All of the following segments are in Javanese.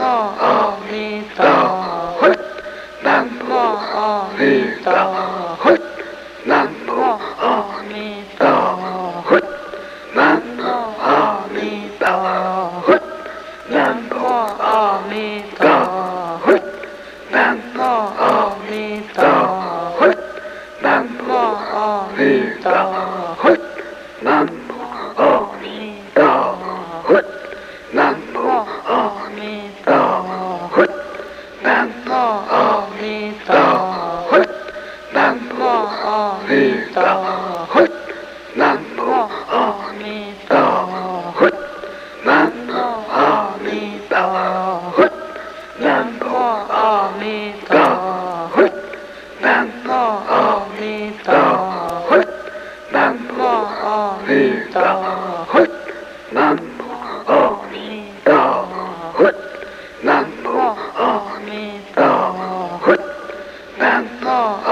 โน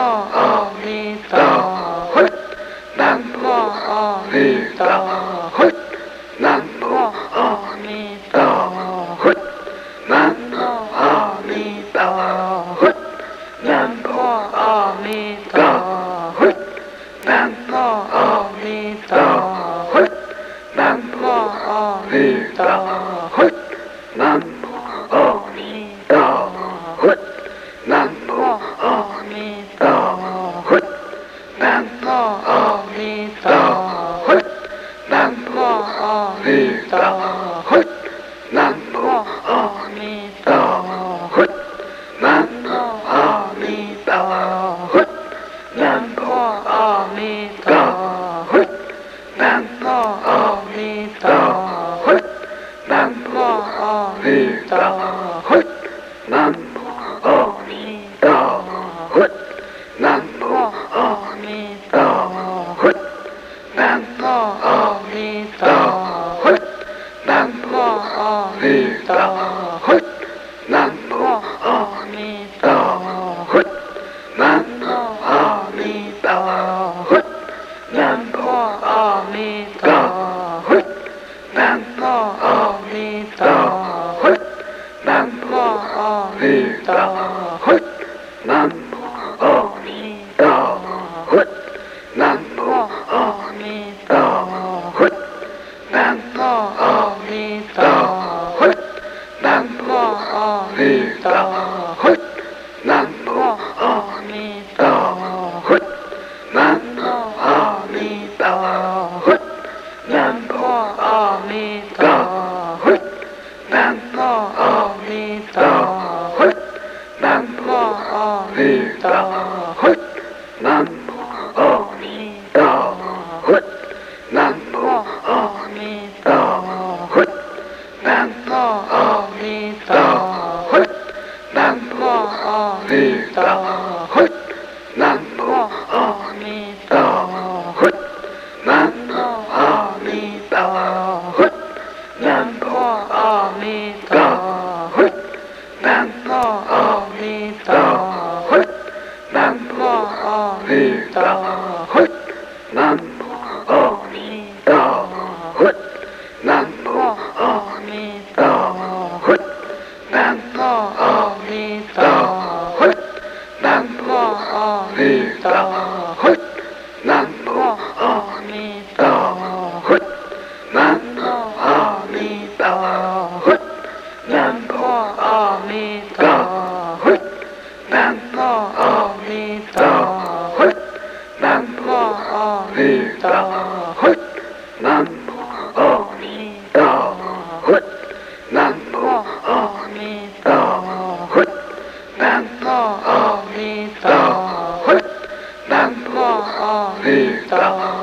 Oh. 어. 南无阿弥陀佛，南无阿弥陀佛。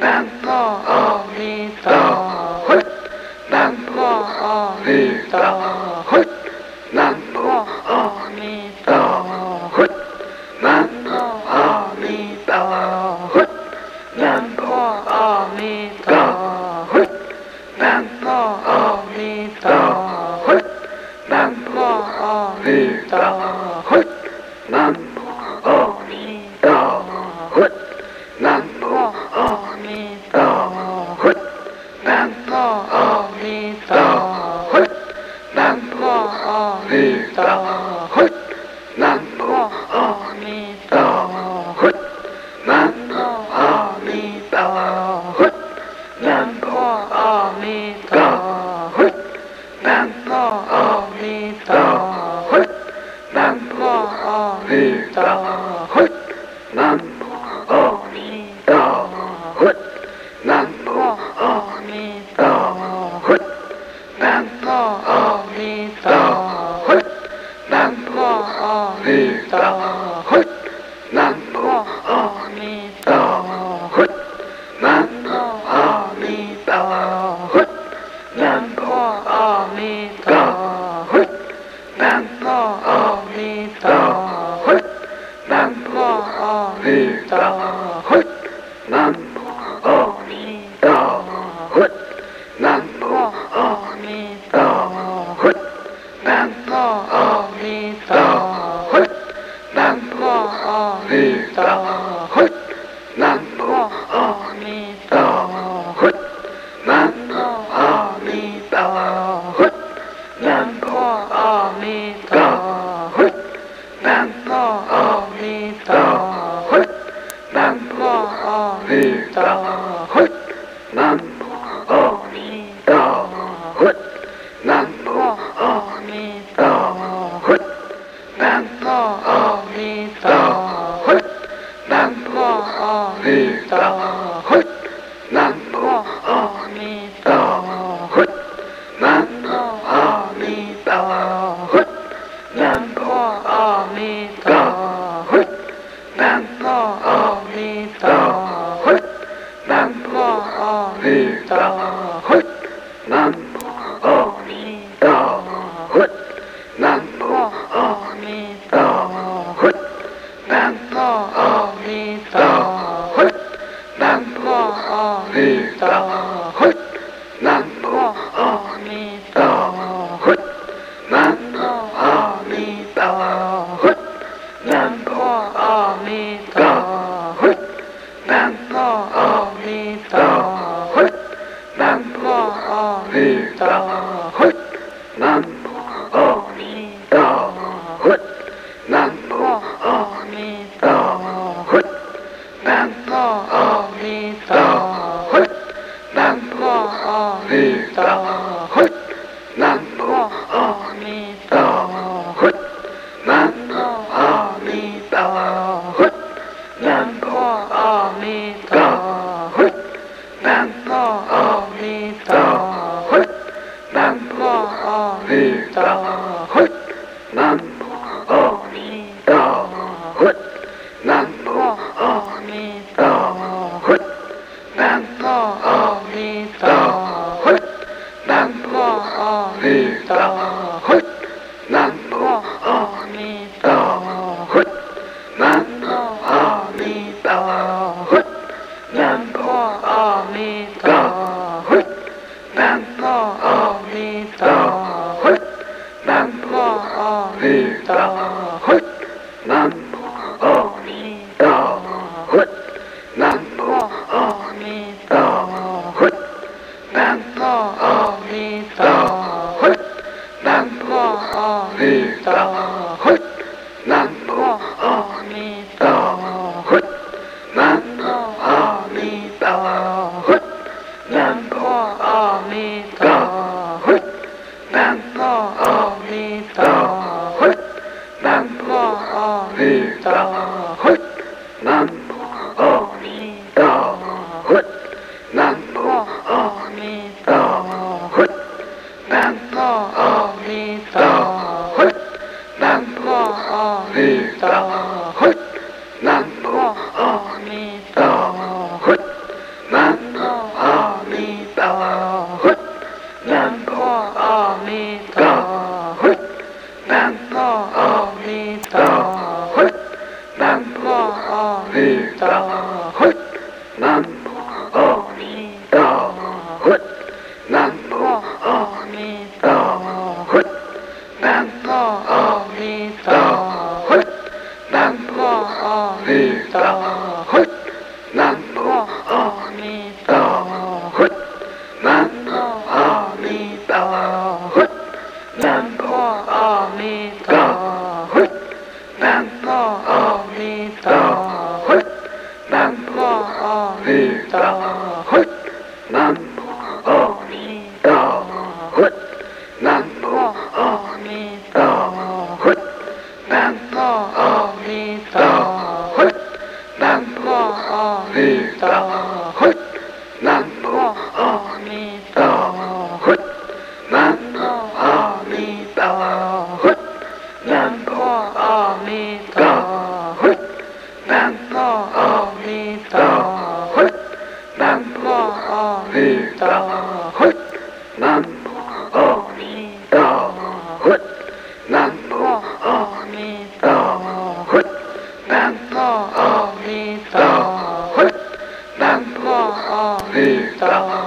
南无阿弥陀佛，南无阿弥陀佛。ああ、阿弥陀佛，南无阿弥陀佛。 모阿弥陀佛，南无阿弥陀佛。 南无阿弥陀佛，南无阿弥陀佛。mô A Di Đà Phật Nam mô A Di 阿弥陀佛，南无阿弥陀佛。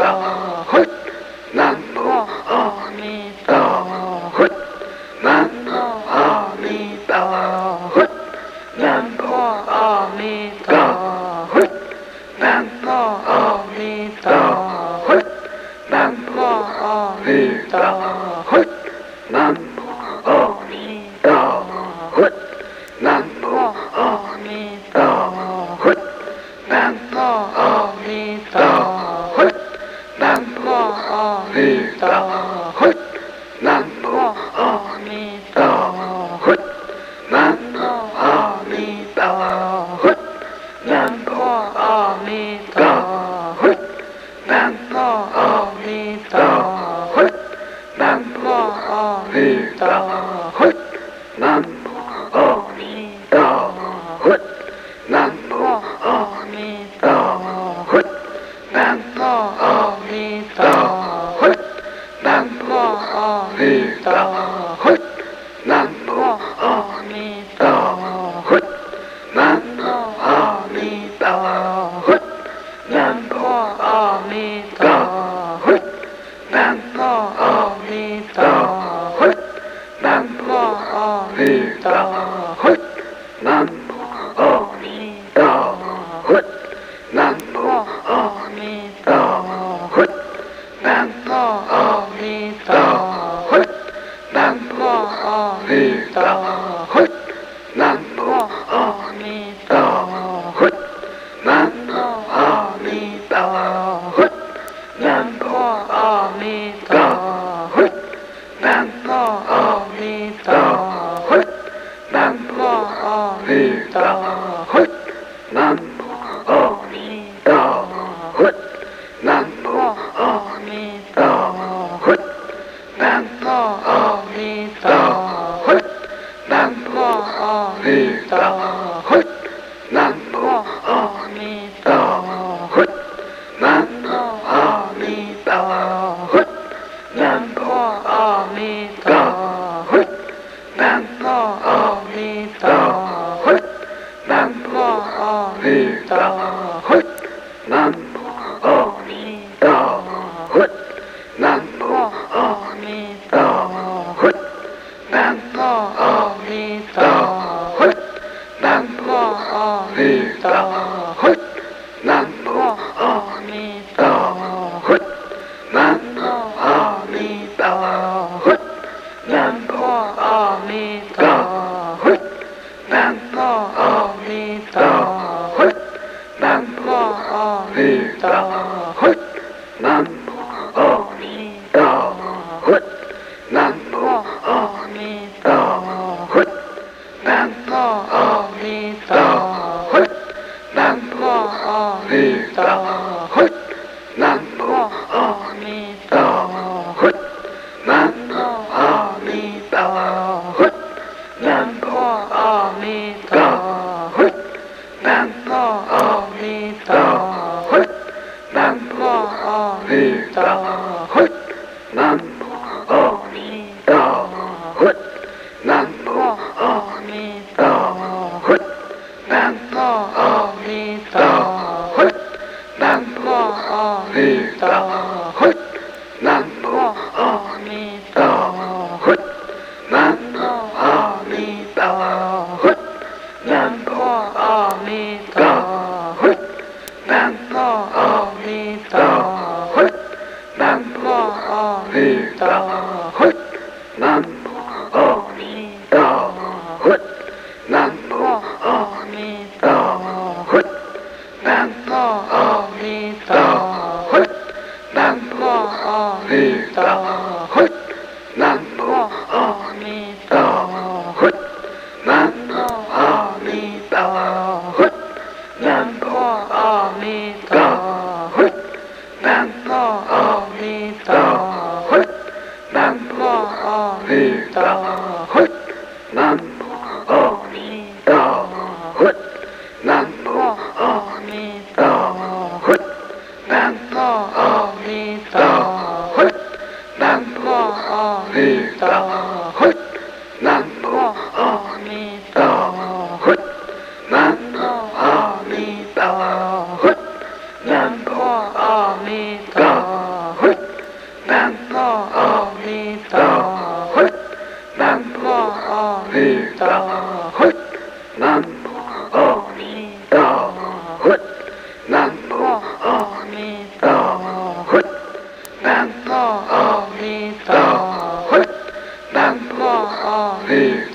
Oh. 阿弥陀佛，南无阿弥陀。弥陀佛，南无阿弥陀佛。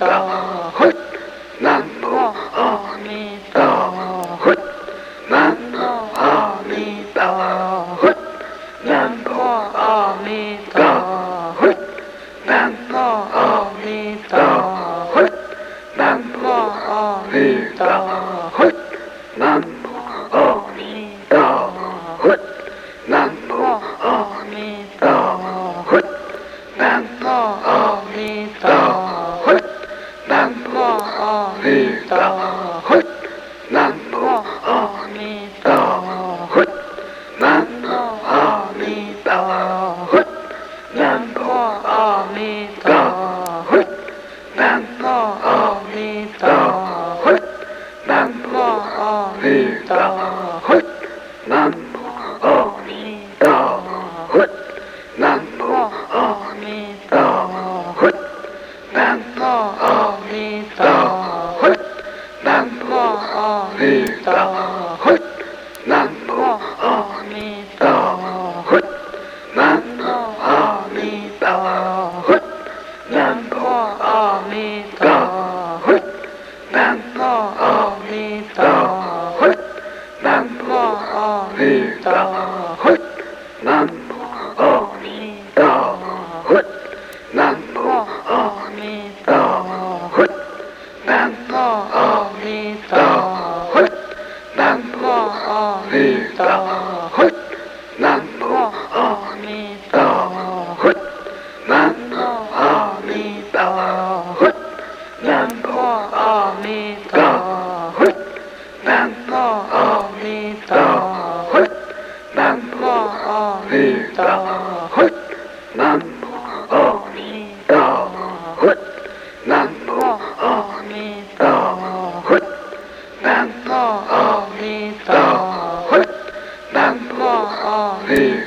Oh.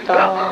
มิมิ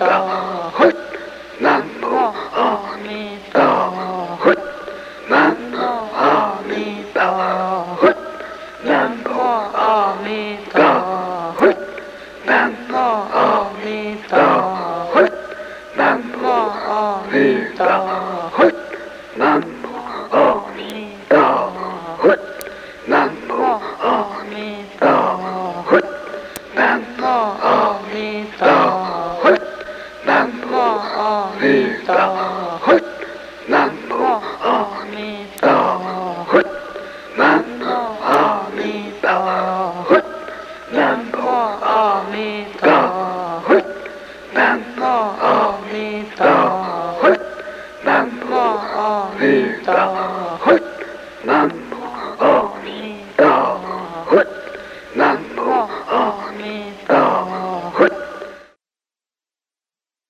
มิ